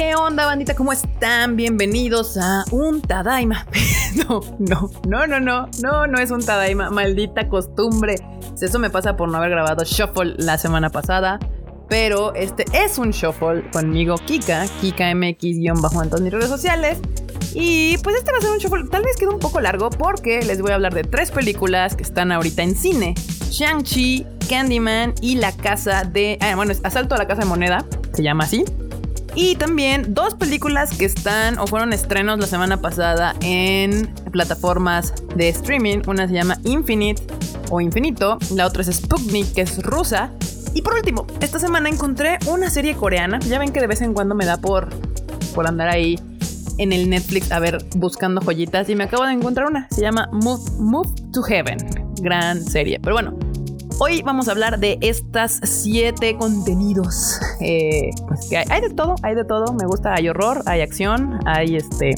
¿Qué onda, bandita? ¿Cómo están? Bienvenidos a un Tadaima. No, no, no, no, no, no, no es un Tadaima. Maldita costumbre. Eso me pasa por no haber grabado Shuffle la semana pasada. Pero este es un Shuffle conmigo, Kika, Kika MX- en todas redes sociales. Y pues este va a ser un Shuffle, tal vez quede un poco largo porque les voy a hablar de tres películas que están ahorita en cine. Shang-Chi, Candyman y La Casa de... Ah, bueno, es Asalto a la Casa de Moneda, se llama así. Y también dos películas que están o fueron estrenos la semana pasada en plataformas de streaming. Una se llama Infinite o Infinito, la otra es Sputnik, que es rusa. Y por último, esta semana encontré una serie coreana. Ya ven que de vez en cuando me da por, por andar ahí en el Netflix a ver buscando joyitas y me acabo de encontrar una. Se llama Move, Move to Heaven. Gran serie. Pero bueno, Hoy vamos a hablar de estas siete contenidos. Eh, pues que hay, de todo, hay de todo. Me gusta, hay horror, hay acción, hay este.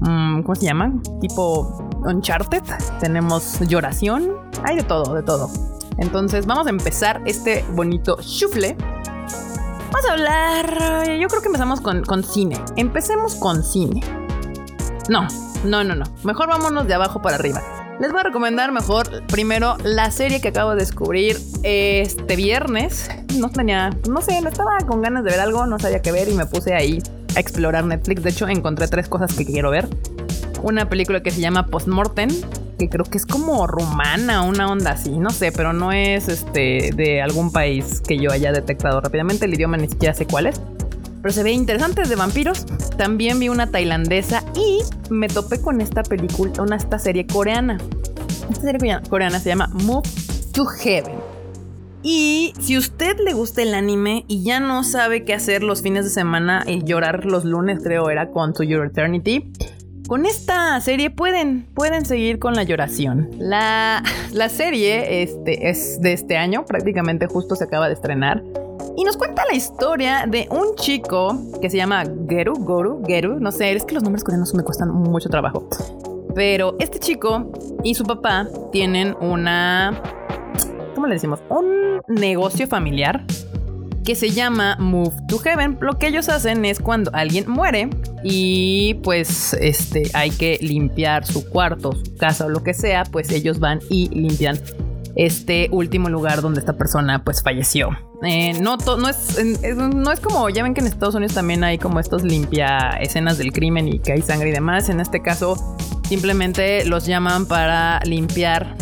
Mm, ¿Cómo se llaman? Tipo Uncharted. Tenemos lloración. Hay de todo, de todo. Entonces vamos a empezar este bonito chufle. Vamos a hablar. Yo creo que empezamos con, con cine. Empecemos con cine. No, no, no, no. Mejor vámonos de abajo para arriba. Les voy a recomendar mejor primero la serie que acabo de descubrir este viernes. No tenía, no sé, no estaba con ganas de ver algo, no sabía qué ver y me puse ahí a explorar Netflix. De hecho, encontré tres cosas que quiero ver. Una película que se llama Postmortem, que creo que es como rumana, una onda así, no sé, pero no es este de algún país que yo haya detectado rápidamente. El idioma ni siquiera sé cuál es pero se ve interesante de vampiros. También vi una tailandesa y me topé con esta película, una esta serie coreana. Esta serie coreana se llama Move to Heaven. Y si usted le gusta el anime y ya no sabe qué hacer los fines de semana y llorar los lunes, creo era con To Your Eternity, con esta serie pueden, pueden seguir con la lloración. La, la serie este, es de este año, prácticamente justo se acaba de estrenar. Y nos cuenta la historia de un chico que se llama Geru, Goru, Geru, no sé, es que los nombres coreanos me cuestan mucho trabajo. Pero este chico y su papá tienen una, ¿cómo le decimos? Un negocio familiar que se llama Move to Heaven. Lo que ellos hacen es cuando alguien muere y pues este hay que limpiar su cuarto, su casa o lo que sea, pues ellos van y limpian este último lugar donde esta persona pues falleció. Eh, no, es, no es como, ya ven que en Estados Unidos también hay como estos limpia escenas del crimen y que hay sangre y demás. En este caso, simplemente los llaman para limpiar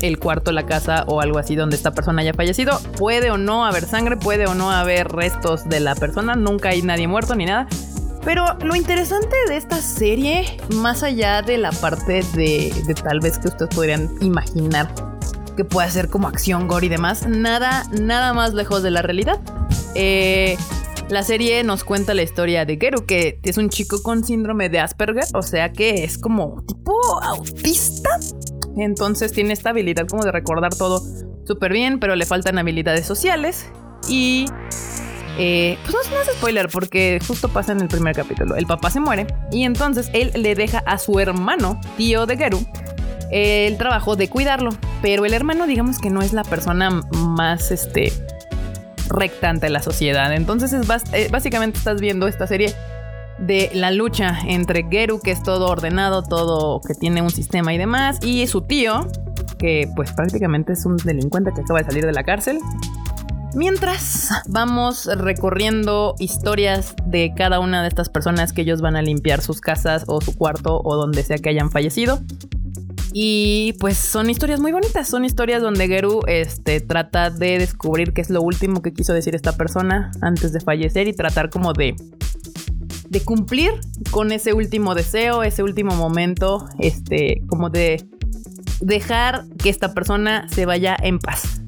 el cuarto, la casa o algo así donde esta persona haya fallecido. Puede o no haber sangre, puede o no haber restos de la persona, nunca hay nadie muerto ni nada. Pero lo interesante de esta serie, más allá de la parte de, de tal vez que ustedes podrían imaginar que puede ser como acción, gore y demás. Nada, nada más lejos de la realidad. Eh, la serie nos cuenta la historia de Geru, que es un chico con síndrome de Asperger, o sea que es como tipo autista. Entonces tiene esta habilidad como de recordar todo súper bien, pero le faltan habilidades sociales. Y eh, pues no, no es spoiler porque justo pasa en el primer capítulo. El papá se muere y entonces él le deja a su hermano, tío de Geru, el trabajo de cuidarlo. Pero el hermano, digamos que no es la persona más este, recta ante la sociedad. Entonces, es eh, básicamente estás viendo esta serie de la lucha entre Geru, que es todo ordenado, todo que tiene un sistema y demás, y su tío, que pues prácticamente es un delincuente que acaba de salir de la cárcel. Mientras vamos recorriendo historias de cada una de estas personas que ellos van a limpiar sus casas o su cuarto o donde sea que hayan fallecido. Y pues son historias muy bonitas, son historias donde Geru este, trata de descubrir qué es lo último que quiso decir esta persona antes de fallecer y tratar como de, de cumplir con ese último deseo, ese último momento, este, como de dejar que esta persona se vaya en paz.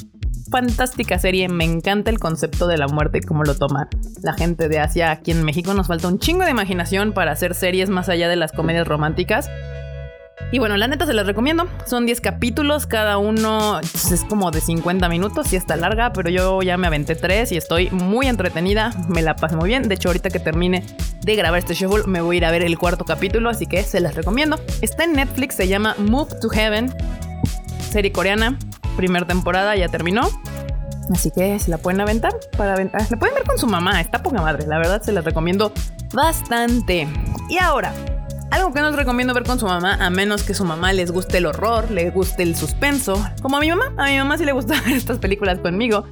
Fantástica serie, me encanta el concepto de la muerte y cómo lo toma la gente de Asia. Aquí en México nos falta un chingo de imaginación para hacer series más allá de las comedias románticas. Y bueno, la neta se les recomiendo. Son 10 capítulos, cada uno es como de 50 minutos y está larga, pero yo ya me aventé 3 y estoy muy entretenida. Me la pasé muy bien. De hecho, ahorita que termine de grabar este show, me voy a ir a ver el cuarto capítulo, así que se las recomiendo. Está en Netflix, se llama Move to Heaven, serie coreana, primera temporada, ya terminó. Así que se la pueden aventar para aventar. La pueden ver con su mamá, está poca madre. La verdad se la recomiendo bastante. Y ahora, algo que no les recomiendo ver con su mamá, a menos que su mamá les guste el horror, le guste el suspenso. Como a mi mamá, a mi mamá sí le gusta ver estas películas conmigo.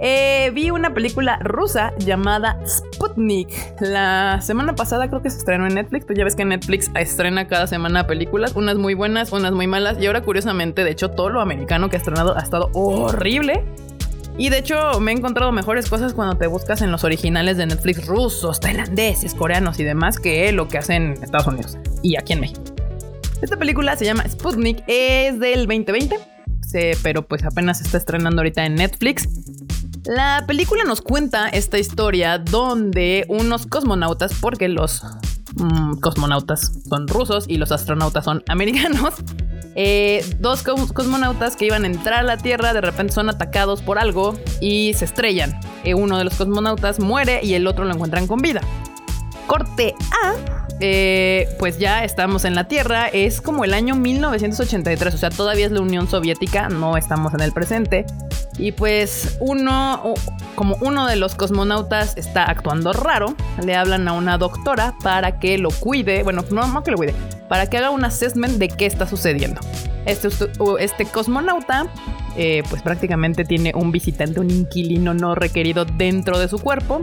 Eh, vi una película rusa llamada Sputnik. La semana pasada creo que se estrenó en Netflix. Pues ya ves que Netflix estrena cada semana películas, unas muy buenas, unas muy malas. Y ahora, curiosamente, de hecho, todo lo americano que ha estrenado ha estado horrible. Y de hecho, me he encontrado mejores cosas cuando te buscas en los originales de Netflix rusos, tailandeses, coreanos y demás que lo que hacen en Estados Unidos y aquí en México. Esta película se llama Sputnik, es del 2020, pero pues apenas está estrenando ahorita en Netflix. La película nos cuenta esta historia donde unos cosmonautas, porque los mm, cosmonautas son rusos y los astronautas son americanos, eh, dos cosmonautas que iban a entrar a la Tierra de repente son atacados por algo y se estrellan. Eh, uno de los cosmonautas muere y el otro lo encuentran con vida. Corte A eh, pues ya estamos en la Tierra. Es como el año 1983, o sea, todavía es la Unión Soviética, no estamos en el presente. Y pues uno, como uno de los cosmonautas está actuando raro, le hablan a una doctora para que lo cuide, bueno, no, no que lo cuide, para que haga un assessment de qué está sucediendo. Este, este cosmonauta eh, pues prácticamente tiene un visitante, un inquilino no requerido dentro de su cuerpo.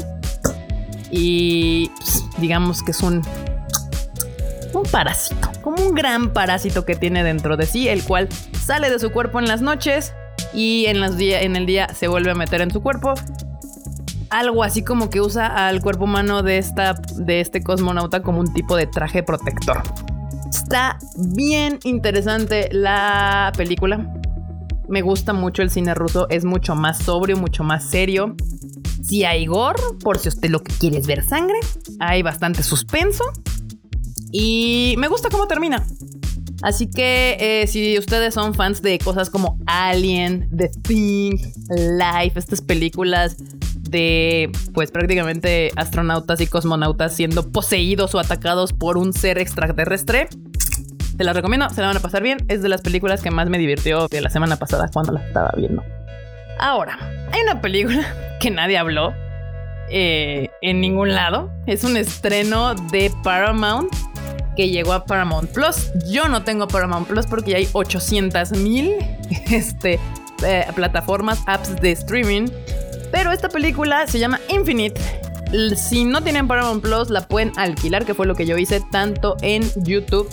Y pues, digamos que es un un parásito, como un gran parásito que tiene dentro de sí, el cual sale de su cuerpo en las noches y en, los en el día se vuelve a meter en su cuerpo. Algo así como que usa al cuerpo humano de, esta, de este cosmonauta como un tipo de traje protector. Está bien interesante la película. Me gusta mucho el cine ruso, es mucho más sobrio, mucho más serio. Si hay gore, por si usted lo que quiere es ver sangre, hay bastante suspenso y me gusta cómo termina. Así que eh, si ustedes son fans de cosas como Alien, The Thing, Life, estas películas de pues prácticamente astronautas y cosmonautas siendo poseídos o atacados por un ser extraterrestre, te las recomiendo, se la van a pasar bien. Es de las películas que más me divirtió de la semana pasada cuando la estaba viendo. Ahora, hay una película que nadie habló eh, en ningún lado. Es un estreno de Paramount que llegó a Paramount Plus. Yo no tengo Paramount Plus porque ya hay 800 mil este, eh, plataformas, apps de streaming. Pero esta película se llama Infinite. Si no tienen Paramount Plus, la pueden alquilar, que fue lo que yo hice tanto en YouTube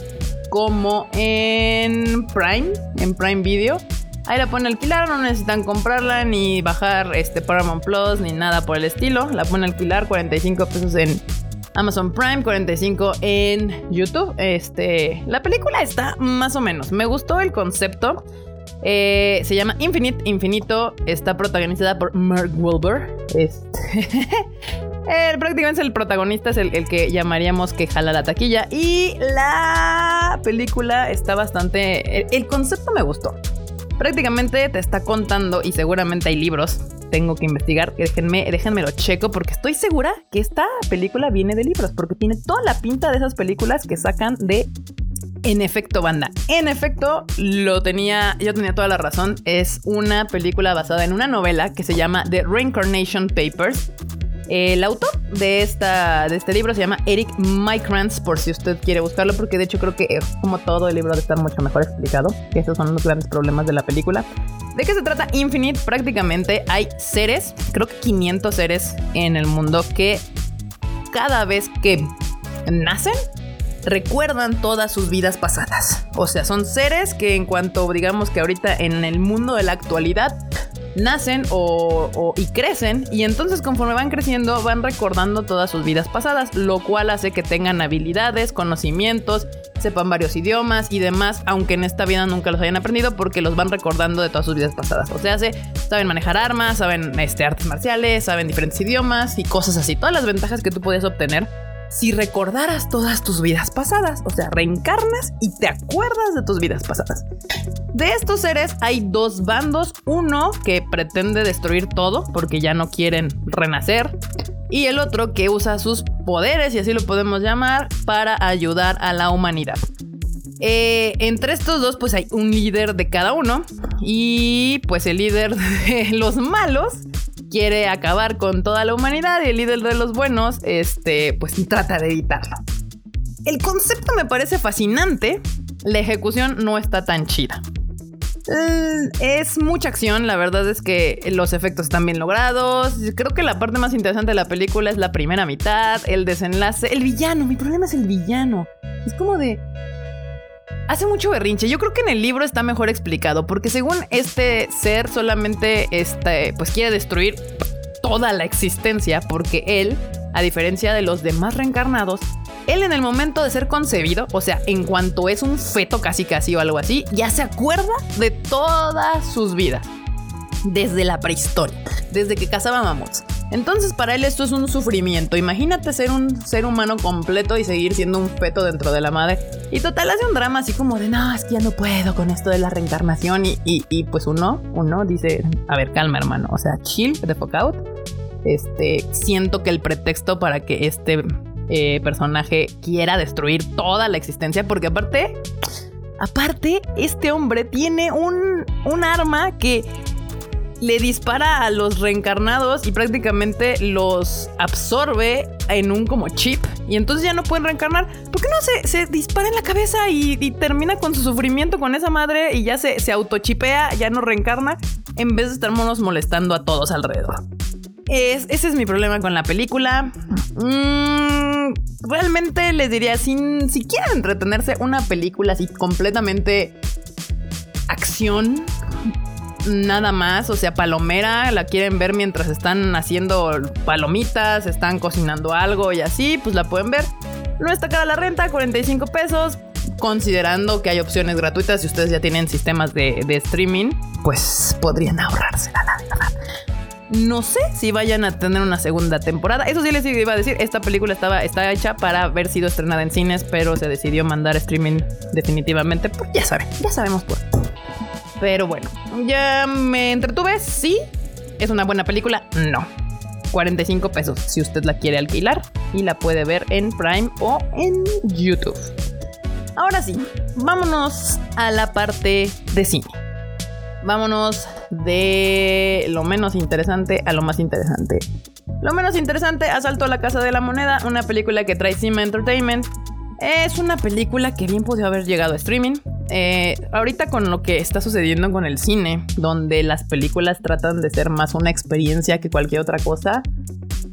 como en Prime, en Prime Video. Ahí la pueden alquilar, no necesitan comprarla ni bajar este Paramount Plus ni nada por el estilo. La pueden alquilar 45 pesos en Amazon Prime, 45 en YouTube. Este, la película está más o menos. Me gustó el concepto. Eh, se llama Infinite, Infinito. Está protagonizada por Mark Wahlberg. Este, prácticamente el protagonista es el, que llamaríamos que jala la taquilla. Y la película está bastante. el concepto me gustó. Prácticamente te está contando, y seguramente hay libros tengo que investigar. Déjenme, déjenme lo checo porque estoy segura que esta película viene de libros, porque tiene toda la pinta de esas películas que sacan de en efecto, banda. En efecto, lo tenía, yo tenía toda la razón. Es una película basada en una novela que se llama The Reincarnation Papers. El autor de, esta, de este libro se llama Eric Micrans, por si usted quiere buscarlo, porque de hecho creo que como todo el libro de estar mucho mejor explicado, que esos son los grandes problemas de la película. ¿De qué se trata Infinite? Prácticamente hay seres, creo que 500 seres en el mundo que cada vez que nacen recuerdan todas sus vidas pasadas. O sea, son seres que en cuanto digamos que ahorita en el mundo de la actualidad nacen o, y crecen y entonces conforme van creciendo van recordando todas sus vidas pasadas, lo cual hace que tengan habilidades, conocimientos, sepan varios idiomas y demás, aunque en esta vida nunca los hayan aprendido porque los van recordando de todas sus vidas pasadas. O sea, saben manejar armas, saben este, artes marciales, saben diferentes idiomas y cosas así. Todas las ventajas que tú puedes obtener si recordaras todas tus vidas pasadas. O sea, reencarnas y te acuerdas de tus vidas pasadas. De estos seres hay dos bandos. Uno que pretende destruir todo porque ya no quieren renacer. Y el otro que usa sus poderes, y así lo podemos llamar, para ayudar a la humanidad. Eh, entre estos dos, pues hay un líder de cada uno. Y pues el líder de los malos quiere acabar con toda la humanidad y el líder de los buenos, este, pues trata de evitarlo. El concepto me parece fascinante, la ejecución no está tan chida. Mm, es mucha acción, la verdad es que los efectos están bien logrados. Creo que la parte más interesante de la película es la primera mitad, el desenlace, el villano. Mi problema es el villano. Es como de... Hace mucho berrinche. Yo creo que en el libro está mejor explicado, porque según este ser solamente este, pues quiere destruir toda la existencia, porque él, a diferencia de los demás reencarnados, él en el momento de ser concebido, o sea, en cuanto es un feto casi casi o algo así, ya se acuerda de todas sus vidas. Desde la prehistoria, desde que cazaba mamuts. Entonces para él esto es un sufrimiento. Imagínate ser un ser humano completo y seguir siendo un feto dentro de la madre. Y total hace un drama así como de, no, es que ya no puedo con esto de la reencarnación. Y, y, pues uno, uno dice, a ver, calma hermano. O sea, chill, the fuck out. Este, siento que el pretexto para que este eh, personaje quiera destruir toda la existencia, porque aparte, aparte, este hombre tiene un, un arma que le dispara a los reencarnados y prácticamente los absorbe en un como chip y entonces ya no pueden reencarnar. ¿Por qué no se, se dispara en la cabeza y, termina con su sufrimiento con esa madre y ya se, se autochipea, ya no reencarna en vez de estarnos molestando a todos alrededor? Es, ese es mi problema con la película. Mm, realmente les diría, si, si quieren entretenerse, una película así completamente acción, nada más, o sea, palomera, la quieren ver mientras están haciendo palomitas, están cocinando algo y así, pues la pueden ver. No está cara la renta, 45 pesos. Considerando que hay opciones gratuitas, si ustedes ya tienen sistemas de, streaming, pues podrían ahorrársela, la verdad. No sé si vayan a tener una segunda temporada. Eso sí les iba a decir, esta película estaba, está hecha para haber sido estrenada en cines, pero se decidió mandar streaming definitivamente. Pues ya saben, ya sabemos por. Pero bueno, ya me entretuve. Sí, es una buena película. No. 45 pesos si usted la quiere alquilar y la puede ver en Prime o en YouTube. Ahora sí, vámonos a la parte de cine vámonos de lo menos interesante a lo más interesante. Lo menos interesante, Asalto a la Casa de la Moneda, una película que trae Cima Entertainment. Es una película que bien pudo haber llegado a streaming. Eh, ahorita con lo que está sucediendo con el cine, donde las películas tratan de ser más una experiencia que cualquier otra cosa,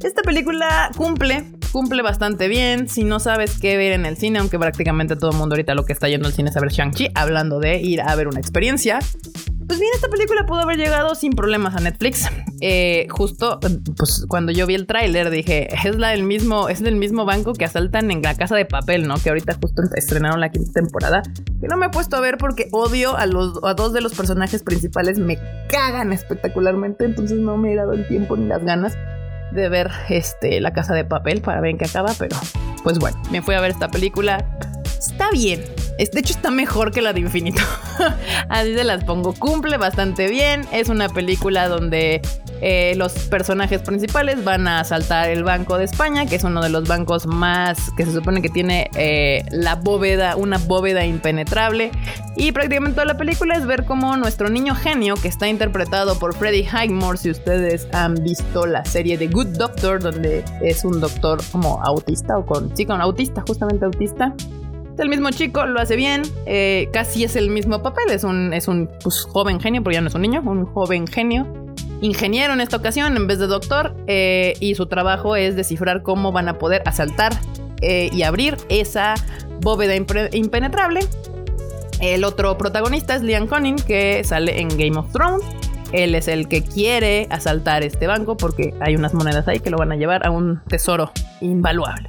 esta película cumple, cumple bastante bien. Si no sabes qué ver en el cine, aunque prácticamente todo el mundo ahorita lo que está yendo al cine es a ver Shang-Chi, hablando de ir a ver una experiencia, pues bien, esta película pudo haber llegado sin problemas a Netflix. Eh, justo, pues cuando yo vi el tráiler dije, es la del mismo, es del mismo banco que asaltan en la casa de papel, ¿no? Que ahorita justo estrenaron la quinta temporada. Que no me he puesto a ver porque odio a los a dos de los personajes principales, me cagan espectacularmente, entonces no me he dado el tiempo ni las ganas de ver este la casa de papel para ver en qué acaba, pero pues bueno, me fui a ver esta película. Está bien, de hecho, está mejor que la de Infinito. Así se las pongo. Cumple bastante bien. Es una película donde eh, los personajes principales van a asaltar el Banco de España, que es uno de los bancos más que se supone que tiene eh, la bóveda, una bóveda impenetrable. Y prácticamente toda la película es ver cómo nuestro niño genio, que está interpretado por Freddie Highmore, si ustedes han visto la serie de Good Doctor, donde es un doctor como autista o con, con autista, justamente autista el mismo chico, lo hace bien, eh, casi es el mismo papel, es un, es un pues, joven genio, porque ya no es un niño, un joven genio, ingeniero en esta ocasión en vez de doctor, eh, y su trabajo es descifrar cómo van a poder asaltar eh, y abrir esa bóveda impenetrable. El otro protagonista es Liam Conning, que sale en Game of Thrones. Él es el que quiere asaltar este banco porque hay unas monedas ahí que lo van a llevar a un tesoro invaluable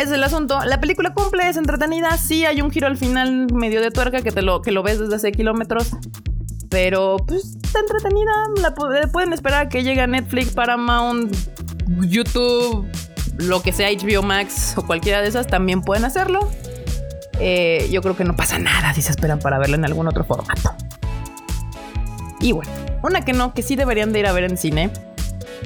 es el asunto. La película cumple, es entretenida. Sí, hay un giro al final medio de tuerca que te lo, que lo ves desde hace kilómetros. Pero pues está entretenida. La, pueden esperar que llegue a Netflix, Paramount, YouTube, lo que sea, HBO Max o cualquiera de esas también pueden hacerlo. Eh, yo creo que no pasa nada si se esperan para verla en algún otro formato. Y bueno, una que no, que sí deberían de ir a ver en cine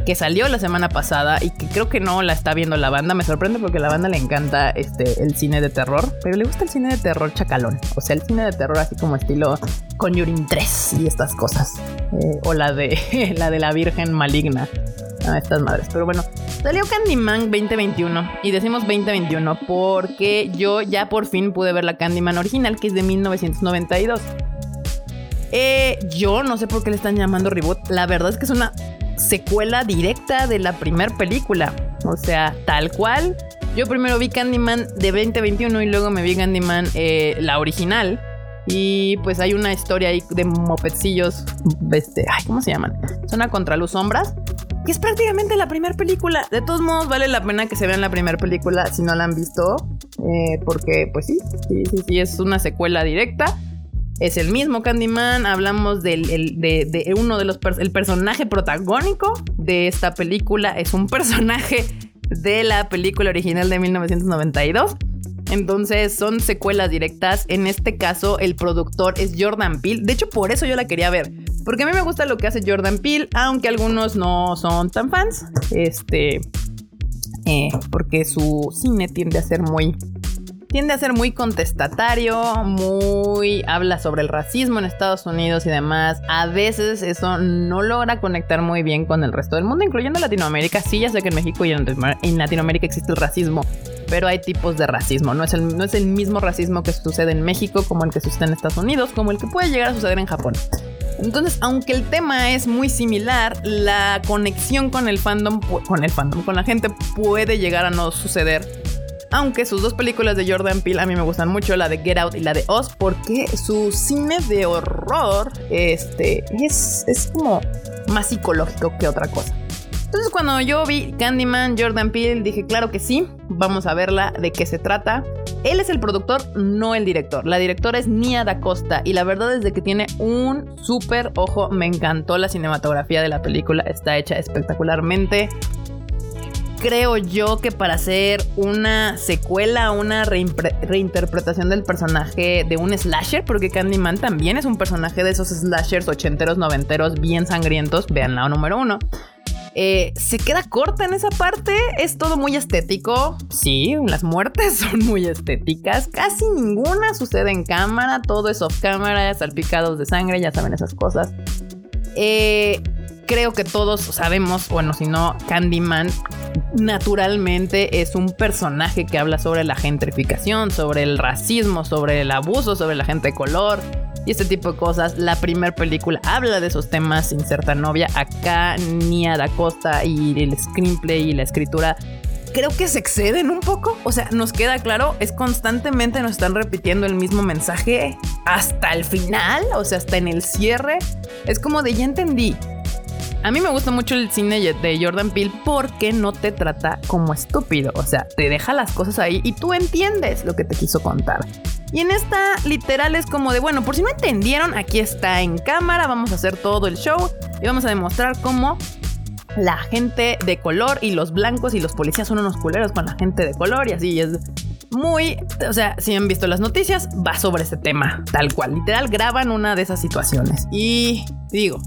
que salió la semana pasada y que creo que no la está viendo la banda. Me sorprende porque a la banda le encanta este, el cine de terror, pero le gusta el cine de terror chacalón. O sea, el cine de terror así como estilo Conjuring 3 y estas cosas. Eh, o la de, la de la Virgen Maligna. A estas madres. Pero bueno, salió Candyman 2021. Y decimos 2021 porque yo ya por fin pude ver la Candyman original, que es de 1992. Eh, yo no sé por qué le están llamando reboot. La verdad es que es una secuela directa de la primera película. O sea, tal cual. Yo primero vi Candyman de 2021 y luego me vi Candyman eh, la original. Y pues hay una historia ahí de mopedcillos. Este, ay, ¿cómo se llaman? Zona contra luz sombras. Que es prácticamente la primera película. De todos modos, vale la pena que se vean la primera película si no la han visto. Eh, porque, pues sí, sí, sí, sí, es una secuela directa es el mismo Candyman. Hablamos del, de, uno de los el personaje protagónico de esta película. Es un personaje de la película original de 1992. Entonces son secuelas directas. En este caso, el productor es Jordan Peele. De hecho, por eso yo la quería ver. Porque a mí me gusta lo que hace Jordan Peele, aunque algunos no son tan fans. Este. Eh, porque su cine tiende a ser muy tiende a ser muy contestatario, muy habla sobre el racismo en Estados Unidos y demás. A veces eso no logra conectar muy bien con el resto del mundo, incluyendo Latinoamérica. Sí, ya sé que en México y en, Latinoamérica existe el racismo, pero hay tipos de racismo. No es, el, no es el mismo racismo que sucede en México como el que sucede en Estados Unidos, como el que puede llegar a suceder en Japón. Entonces, aunque el tema es muy similar, la conexión con el fandom, con el fandom, con la gente puede llegar a no suceder aunque sus dos películas de Jordan Peele a mí me gustan mucho, la de Get Out y la de Oz, porque su cine de horror este, es, es como más psicológico que otra cosa. Entonces cuando yo vi Candyman, Jordan Peele, dije, claro que sí, vamos a verla, de qué se trata. Él es el productor, no el director. La directora es Nia Da Costa y la verdad es de que tiene un súper ojo. Me encantó la cinematografía de la película, está hecha espectacularmente creo yo que para hacer una secuela, una reinterpretación del personaje de un slasher, porque Candyman también es un personaje de esos slashers ochenteros, noventeros, bien sangrientos, vean la número uno. Eh, se queda corta en esa parte. Es todo muy estético. Sí, las muertes son muy estéticas. Casi ninguna sucede en cámara. Todo es off cámara, salpicados de sangre, ya saben esas cosas. Eh, creo que todos sabemos, bueno, si no, Candyman naturalmente es un personaje que habla sobre la gentrificación, sobre el racismo, sobre el abuso, sobre la gente de color y este tipo de cosas. La primera película habla de esos temas sin ser tan novia. Acá Nia Da Costa y el screenplay y la escritura creo que se exceden un poco. O sea, nos queda claro, es constantemente nos están repitiendo el mismo mensaje hasta el final, o sea, hasta en el cierre. Es como de ya entendí. A mí me gusta mucho el cine de Jordan Peele porque no te trata como estúpido. O sea, te deja las cosas ahí y tú entiendes lo que te quiso contar. Y en esta literal es como de, bueno, por si no entendieron, aquí está en cámara, vamos a hacer todo el show y vamos a demostrar cómo la gente de color y los blancos y los policías son unos culeros con la gente de color y así es muy, o sea, si han visto las noticias, va sobre ese tema, tal cual, literal graban una de esas situaciones. Y digo,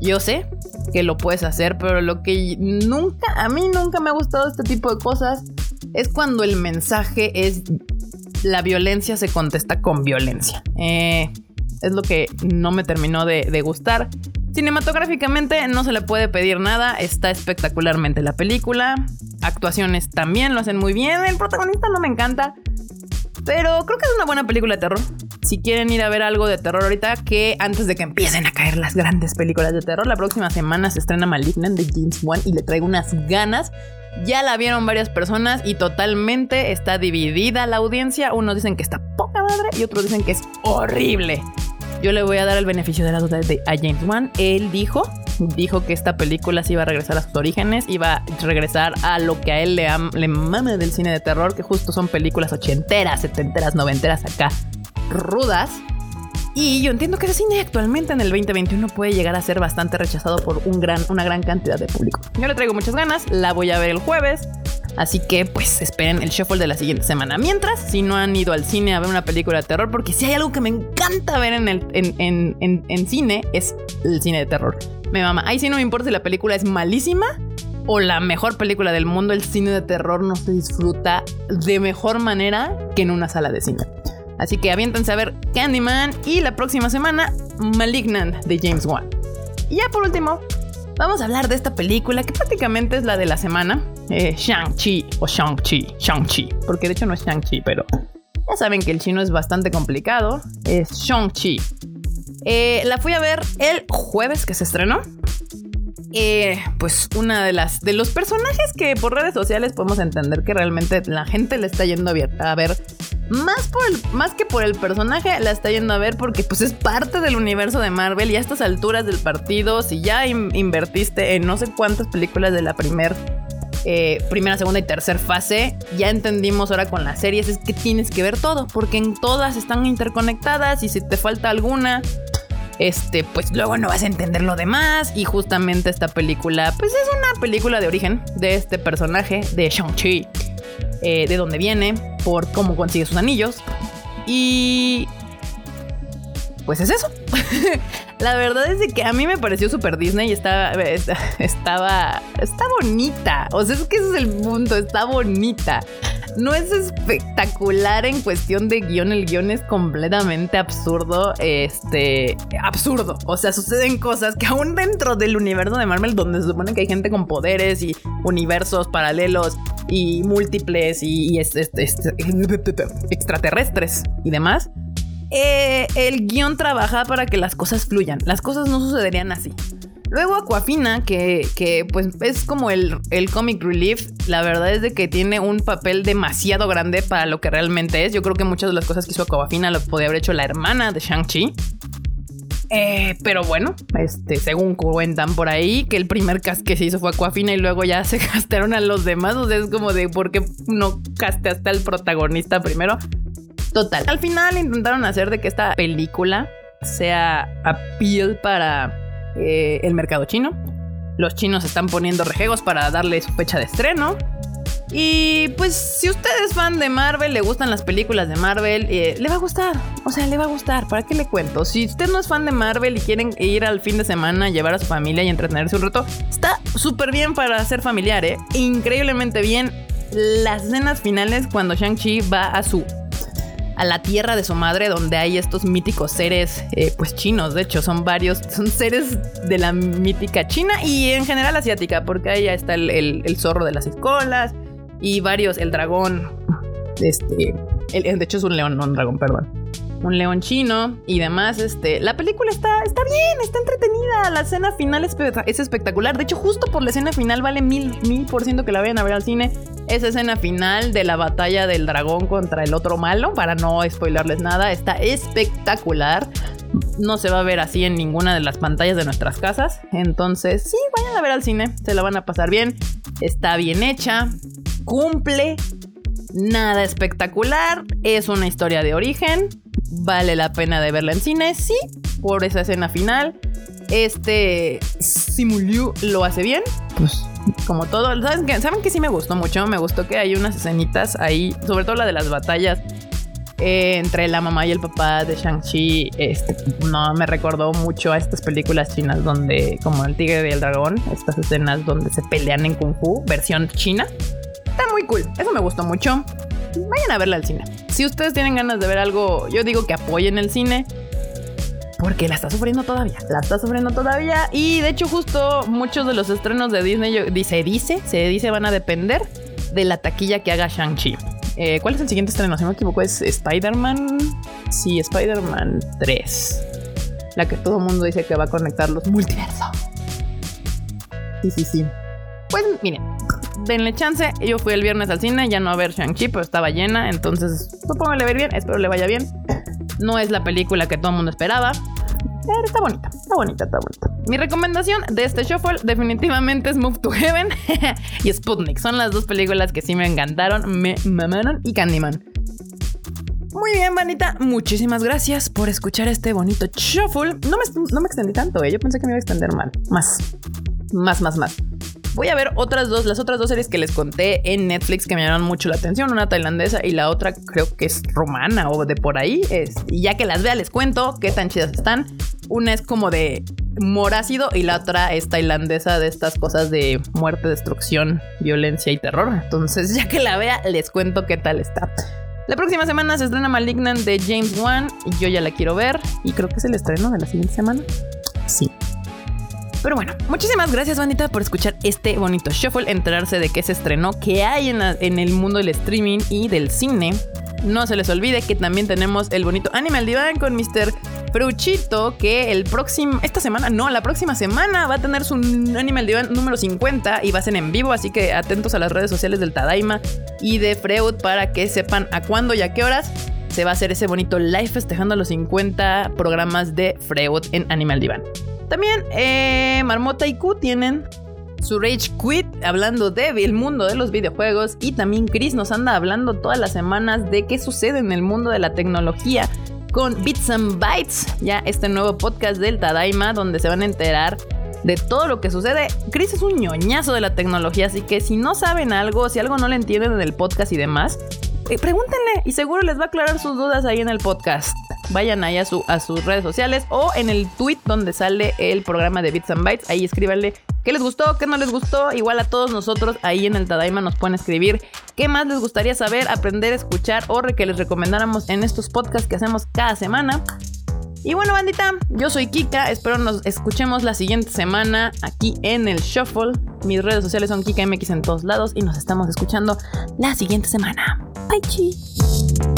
yo sé que lo puedes hacer, pero lo que nunca, a mí nunca me ha gustado este tipo de cosas es cuando el mensaje es la violencia se contesta con violencia. Eh, es lo que no me terminó de, de, gustar. Cinematográficamente no se le puede pedir nada, está espectacularmente la película. Actuaciones también lo hacen muy bien. El protagonista no me encanta, pero creo que es una buena película de terror si quieren ir a ver algo de terror ahorita, que antes de que empiecen a caer las grandes películas de terror, la próxima semana se estrena Malignant de James Wan y le traigo unas ganas. Ya la vieron varias personas y totalmente está dividida la audiencia. Unos dicen que está poca madre y otros dicen que es horrible. Yo le voy a dar el beneficio de la duda a James Wan. Él dijo, dijo que esta película se iba a regresar a sus orígenes, iba a regresar a lo que a él le, le mame del cine de terror, que justo son películas ochenteras, setenteras, noventeras acá rudas. Y yo entiendo que ese cine actualmente en el 2021 puede llegar a ser bastante rechazado por un gran, una gran cantidad de público. Yo le traigo muchas ganas, la voy a ver el jueves. Así que pues esperen el shuffle de la siguiente semana. Mientras, si no han ido al cine a ver una película de terror, porque si hay algo que me encanta ver en, el, en, en, en, cine, es el cine de terror. me mama. Ahí sí no me importa si la película es malísima o la mejor película del mundo, el cine de terror no se disfruta de mejor manera que en una sala de cine. Así que aviéntense a ver Candyman y la próxima semana Malignant de James Wan. Y ya por último, vamos a hablar de esta película que prácticamente es la de la semana, eh, Shang-Chi o Shang-Chi, Shang-Chi, porque de hecho no es Shang-Chi, pero ya saben que el chino es bastante complicado, es Shang-Chi. Eh, la fui a ver el jueves que se estrenó. Eh, pues una de las de los personajes que por redes sociales podemos entender que realmente la gente le está yendo a ver más por el, más que por el personaje la está yendo a ver porque pues es parte del universo de Marvel y a estas alturas del partido si ya invertiste en no sé cuántas películas de la primer eh, primera, segunda y tercera fase, ya entendimos ahora con las series es que tienes que ver todo, porque en todas están interconectadas y si te falta alguna, este, pues luego no vas a entender lo demás. Y justamente esta película, pues es una película de origen de este personaje, de Shang-Chi, eh, de dónde viene, por cómo consigue sus anillos. Y pues es eso. la verdad es que a mí me pareció super Disney y estaba, estaba, está bonita. O sea, es que ese es el punto, está bonita. No es espectacular en cuestión de guion, el guion es completamente absurdo, este, absurdo. O sea, suceden cosas que aún dentro del universo de Marvel, donde se supone que hay gente con poderes y universos paralelos y múltiples y, extraterrestres y demás, eh, el guion trabaja para que las cosas fluyan. Las cosas no sucederían así. Luego Aquafina, que, que pues es como el, el, comic relief, la verdad es de que tiene un papel demasiado grande para lo que realmente es. Yo creo que muchas de las cosas que hizo Aquafina lo podía haber hecho la hermana de Shang-Chi. Eh, pero bueno, este, según cuentan por ahí, que el primer cast que se hizo fue Aquafina y luego ya se castearon a los demás. O sea, es como de por qué no casteaste al protagonista primero. Total. Al final intentaron hacer de que esta película sea appeal para eh, el mercado chino. Los chinos están poniendo rejegos para darle su fecha de estreno. Y pues si usted es fan de Marvel, le gustan las películas de Marvel, eh, le va a gustar. O sea, le va a gustar. ¿Para qué le cuento? Si usted no es fan de Marvel y quieren ir al fin de semana, llevar a su familia y entretenerse un rato, está súper bien para ser familiar, ¿eh? Increíblemente bien. Las escenas finales cuando Shang-Chi va a su a la tierra de su madre donde hay estos míticos seres, eh, pues chinos, de hecho, son varios, son seres de la mítica china y en general asiática, porque ahí ya está el, zorro de las escolas y varios, el dragón, este, de hecho es un león, no un dragón, perdón un león chino y demás. Este, la película está, está bien, está entretenida. La escena final es, es, espectacular. De hecho, justo por la escena final vale mil, mil por ciento que la vayan a ver al cine. Esa escena final de la batalla del dragón contra el otro malo, para no spoilerles nada, está espectacular. No se va a ver así en ninguna de las pantallas de nuestras casas. Entonces, sí, vayan a ver al cine. Se la van a pasar bien. Está bien hecha. Cumple nada espectacular, es una historia de origen, vale la pena de verla en cine, sí, por esa escena final. Este Simuliu lo hace bien, pues como todo. ¿Saben que, ¿Saben que sí me gustó mucho? Me gustó que hay unas escenitas ahí, sobre todo la de las batallas eh, entre la mamá y el papá de Shang-Chi. Este, no me recordó mucho a estas películas chinas donde, como el tigre y el dragón, estas escenas donde se pelean en Kung Fu, versión china. Está muy cool, eso me gustó mucho vayan a verla al cine. Si ustedes tienen ganas de ver algo, yo digo que apoyen el cine. Porque la está sufriendo todavía. La está sufriendo todavía. Y de hecho, justo muchos de los estrenos de Disney, se dice, se dice, van a depender de la taquilla que haga Shang-Chi. Eh, ¿Cuál es el siguiente estreno? Si no me equivoco, es Spider-Man. Sí, Spider-Man 3. La que todo mundo dice que va a conectar los multiversos. Sí, sí, sí. Pues miren, denle chance. Yo fui el viernes al cine, ya no a ver Shang-Chi, pero estaba llena. Entonces, supongo le ver bien. Espero le vaya bien. No es la película que todo el mundo esperaba. Pero está bonita, está bonita, está bonita. Mi recomendación de este shuffle definitivamente es Move to Heaven y Sputnik. Son las dos películas que sí me encantaron, me mamaron y Candyman. Muy bien, Vanita. Muchísimas gracias por escuchar este bonito shuffle. No me, no me extendí tanto, ¿eh? Yo pensé que me iba a extender mal. Más. Más, más, más. Voy a ver otras dos, las otras dos series que les conté en Netflix que me llamaron mucho la atención, una tailandesa y la otra creo que es romana o de por ahí. y ya que las vea les cuento qué tan chidas están. Una es como de morácido y la otra es tailandesa de estas cosas de muerte, destrucción, violencia y terror. Entonces, ya que la vea, les cuento qué tal está. La próxima semana se estrena Malignant de James Wan. Yo ya la quiero ver y creo que es el estreno de la siguiente semana. Sí. Pero bueno, muchísimas gracias, bandita, por escuchar este bonito shuffle, enterarse de qué se estrenó, qué hay en, en el mundo del streaming y del cine. No se les olvide que también tenemos el bonito Animal Divan con Mr. Fruchito, que el próximo, esta semana, no, la próxima semana va a tener su Animal Divan número 50 y va a ser en vivo, así que atentos a las redes sociales del Tadaima y de Freud para que sepan a cuándo y a qué horas se va a hacer ese bonito live festejando los 50 programas de Freud en Animal Divan. También eh, Marmota y Q tienen su Rage Quit hablando de el mundo de los videojuegos y también Chris nos anda hablando todas las semanas de qué sucede en el mundo de la tecnología con Bits and Bytes, ya este nuevo podcast del Tadaima donde se van a enterar de todo lo que sucede. Chris es un ñoñazo de la tecnología, así que si no saben algo, si algo no le entienden en el podcast y demás, eh, pregúntenle y seguro les va a aclarar sus dudas ahí en el podcast. Vayan ahí a, su, a sus redes sociales o en el tweet donde sale el programa de Bits and Bytes. Ahí escríbanle qué les gustó, qué no les gustó. Igual a todos nosotros ahí en el Tadaima nos pueden escribir qué más les gustaría saber, aprender, escuchar o que les recomendáramos en estos podcasts que hacemos cada semana. Y bueno, bandita, yo soy Kika. Espero nos escuchemos la siguiente semana aquí en el Shuffle. Mis redes sociales son KikaMX en todos lados y nos estamos escuchando la siguiente semana. Bye, chi.